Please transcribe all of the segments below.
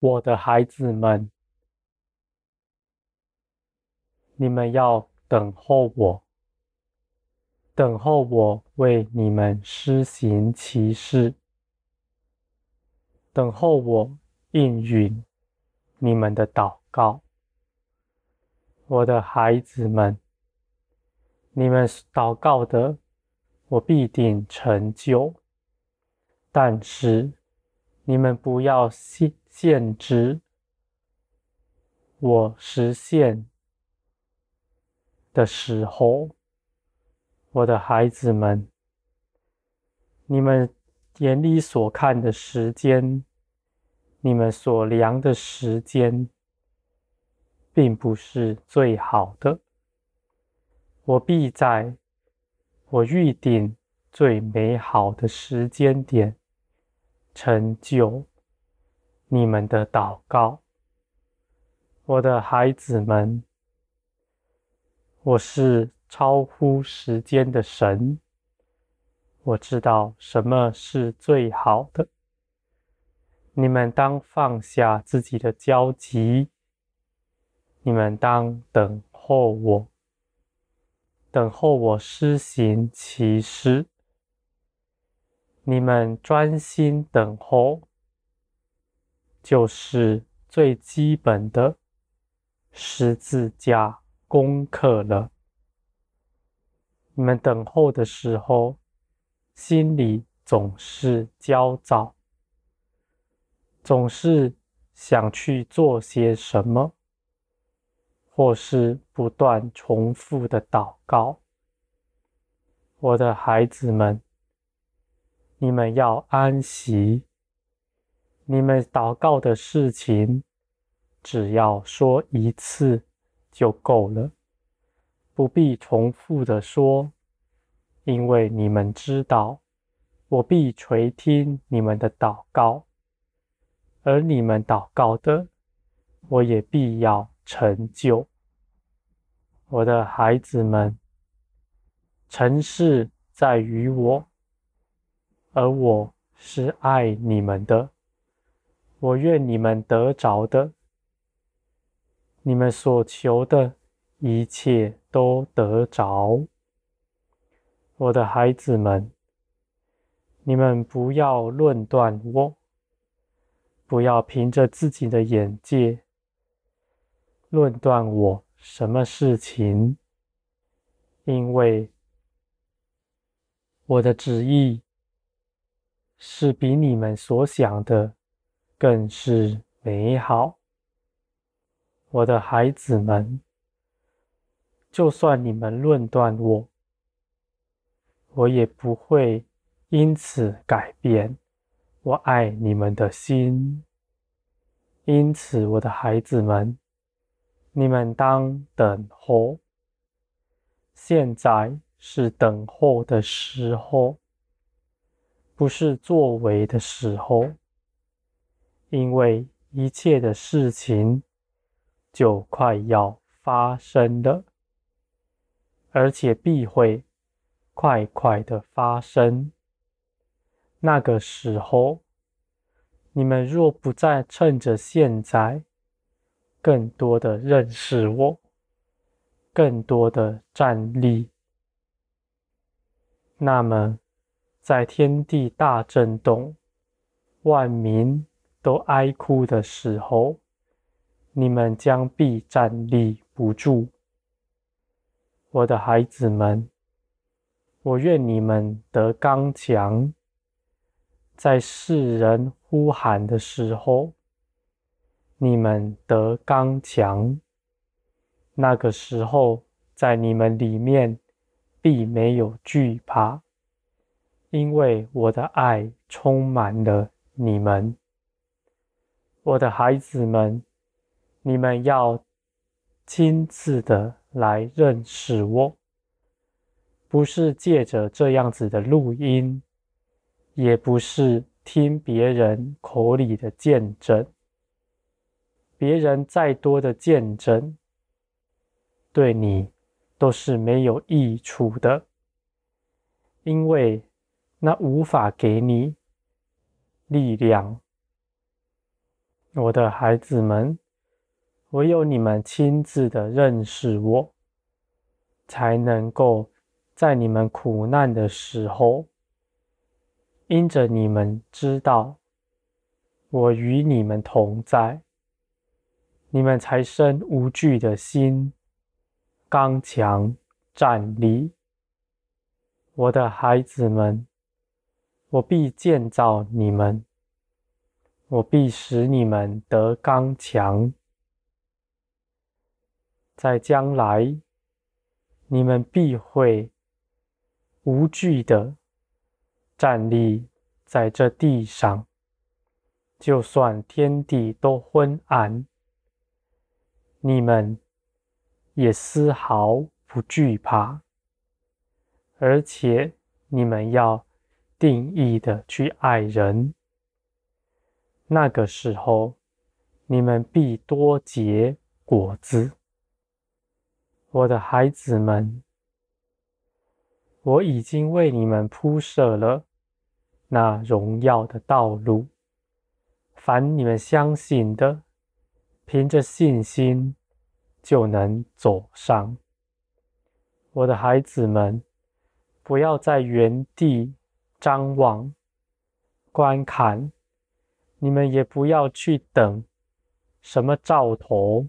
我的孩子们，你们要等候我，等候我为你们施行奇事，等候我应允你们的祷告。我的孩子们，你们祷告的，我必定成就。但是你们不要信现值我实现的时候，我的孩子们，你们眼里所看的时间，你们所量的时间。并不是最好的，我必在我预定最美好的时间点成就你们的祷告，我的孩子们。我是超乎时间的神，我知道什么是最好的。你们当放下自己的焦急。你们当等候我，等候我施行其事。你们专心等候，就是最基本的十字架功课了。你们等候的时候，心里总是焦躁，总是想去做些什么。或是不断重复的祷告，我的孩子们，你们要安息。你们祷告的事情，只要说一次就够了，不必重复的说，因为你们知道，我必垂听你们的祷告，而你们祷告的，我也必要成就。我的孩子们，成事在于我，而我是爱你们的。我愿你们得着的，你们所求的一切都得着。我的孩子们，你们不要论断我，不要凭着自己的眼界论断我。什么事情？因为我的旨意是比你们所想的更是美好。我的孩子们，就算你们论断我，我也不会因此改变我爱你们的心。因此，我的孩子们。你们当等候，现在是等候的时候，不是作为的时候，因为一切的事情就快要发生了，而且必会快快的发生。那个时候，你们若不再趁着现在，更多的认识我，更多的站立。那么，在天地大震动、万民都哀哭的时候，你们将必站立不住。我的孩子们，我愿你们得刚强，在世人呼喊的时候。你们得刚强，那个时候，在你们里面必没有惧怕，因为我的爱充满了你们。我的孩子们，你们要亲自的来认识我，不是借着这样子的录音，也不是听别人口里的见证。别人再多的见证，对你都是没有益处的，因为那无法给你力量，我的孩子们，唯有你们亲自的认识我，才能够在你们苦难的时候，因着你们知道我与你们同在，你们才生无惧的心，刚强站立。我的孩子们，我必建造你们。我必使你们得刚强，在将来，你们必会无惧的站立在这地上，就算天地都昏暗，你们也丝毫不惧怕，而且你们要定义的去爱人。那个时候，你们必多结果子，我的孩子们，我已经为你们铺设了那荣耀的道路。凡你们相信的，凭着信心就能走上。我的孩子们，不要在原地张望、观看。你们也不要去等什么兆头，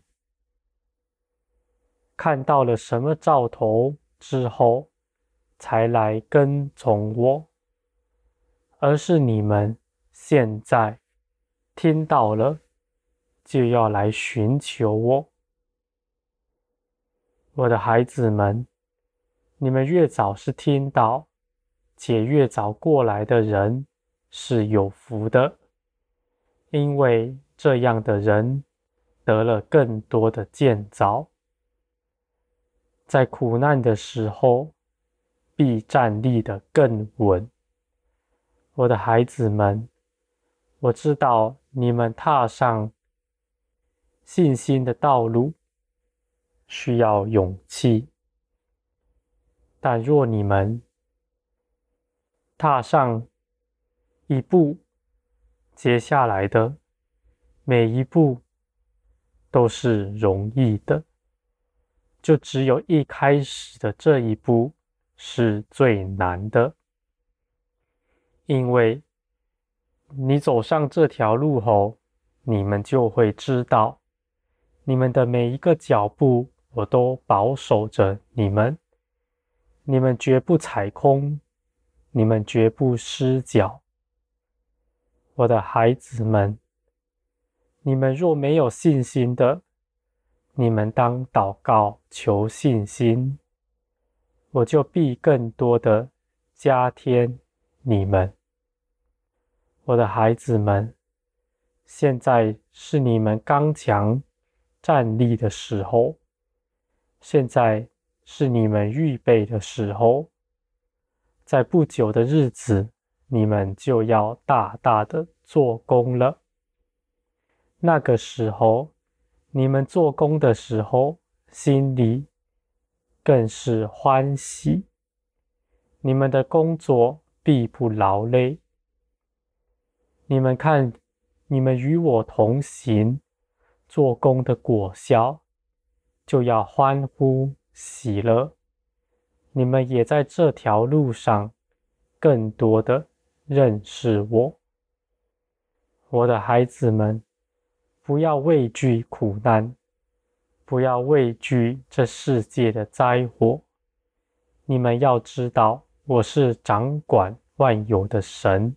看到了什么兆头之后才来跟从我，而是你们现在听到了，就要来寻求我。我的孩子们，你们越早是听到，且越早过来的人是有福的。因为这样的人得了更多的建造，在苦难的时候必站立得更稳。我的孩子们，我知道你们踏上信心的道路需要勇气，但若你们踏上一步，接下来的每一步都是容易的，就只有一开始的这一步是最难的，因为你走上这条路后，你们就会知道，你们的每一个脚步，我都保守着你们，你们绝不踩空，你们绝不失脚。我的孩子们，你们若没有信心的，你们当祷告求信心，我就必更多的加添你们。我的孩子们，现在是你们刚强站立的时候，现在是你们预备的时候，在不久的日子。你们就要大大的做工了。那个时候，你们做工的时候，心里更是欢喜。你们的工作必不劳累。你们看，你们与我同行，做工的果效，就要欢呼喜乐。你们也在这条路上，更多的。认识我，我的孩子们，不要畏惧苦难，不要畏惧这世界的灾祸。你们要知道，我是掌管万有的神，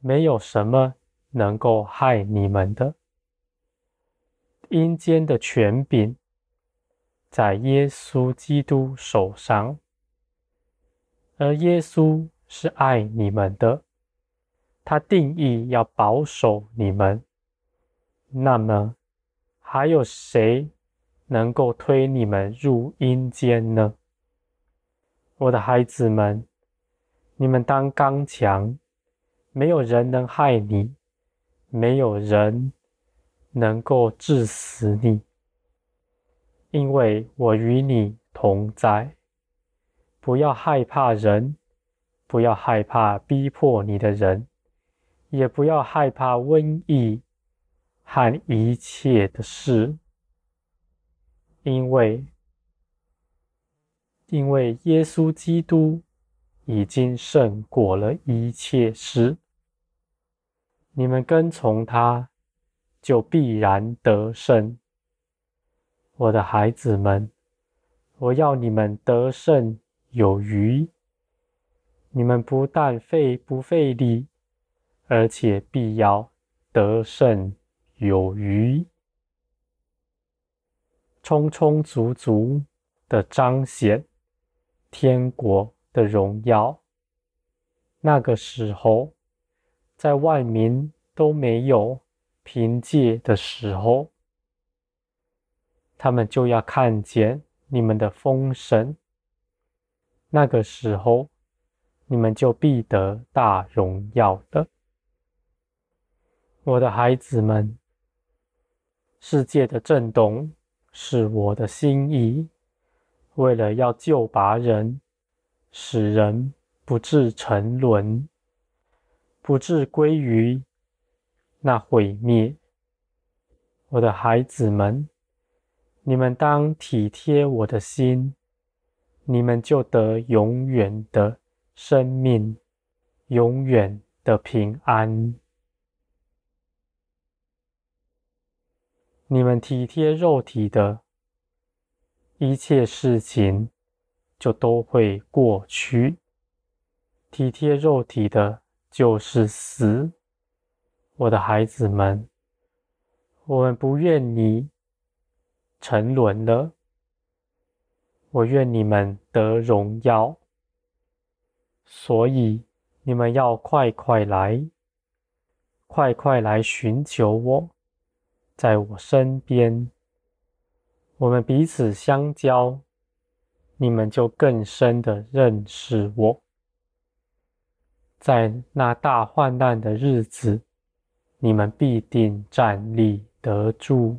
没有什么能够害你们的。阴间的权柄在耶稣基督手上。而耶稣是爱你们的，他定义要保守你们。那么，还有谁能够推你们入阴间呢？我的孩子们，你们当刚强，没有人能害你，没有人能够治死你，因为我与你同在。不要害怕人，不要害怕逼迫你的人，也不要害怕瘟疫和一切的事，因为因为耶稣基督已经胜过了一切事，你们跟从他，就必然得胜。我的孩子们，我要你们得胜有余。你们不但费不费力，而且必要得胜有余，充充足足的彰显天国的荣耀。那个时候，在万民都没有凭借的时候，他们就要看见你们的丰盛。那个时候。你们就必得大荣耀的，我的孩子们。世界的震动是我的心意，为了要救拔人，使人不致沉沦，不至归于那毁灭。我的孩子们，你们当体贴我的心，你们就得永远的。生命永远的平安。你们体贴肉体的一切事情，就都会过去。体贴肉体的，就是死。我的孩子们，我们不愿你沉沦了，我愿你们得荣耀。所以你们要快快来，快快来寻求我，在我身边，我们彼此相交，你们就更深的认识我。在那大患难的日子，你们必定站立得住。